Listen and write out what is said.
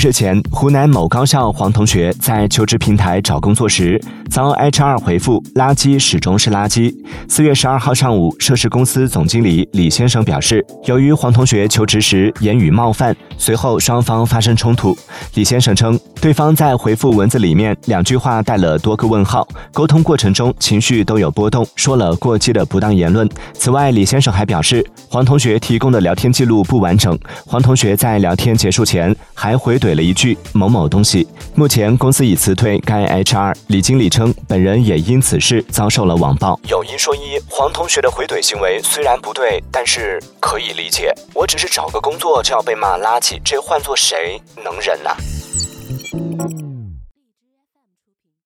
日前，湖南某高校黄同学在求职平台找工作时，遭 HR 回复“垃圾始终是垃圾”。四月十二号上午，涉事公司总经理李先生表示，由于黄同学求职时言语冒犯，随后双方发生冲突。李先生称，对方在回复文字里面两句话带了多个问号，沟通过程中情绪都有波动，说了过激的不当言论。此外，李先生还表示，黄同学提供的聊天记录不完整，黄同学在聊天结束前还回怼。了一句某某东西。目前公司已辞退该 HR。李经理称，本人也因此事遭受了网暴。有一说一，黄同学的回怼行为虽然不对，但是可以理解。我只是找个工作就要被骂垃圾，这换做谁能忍呢？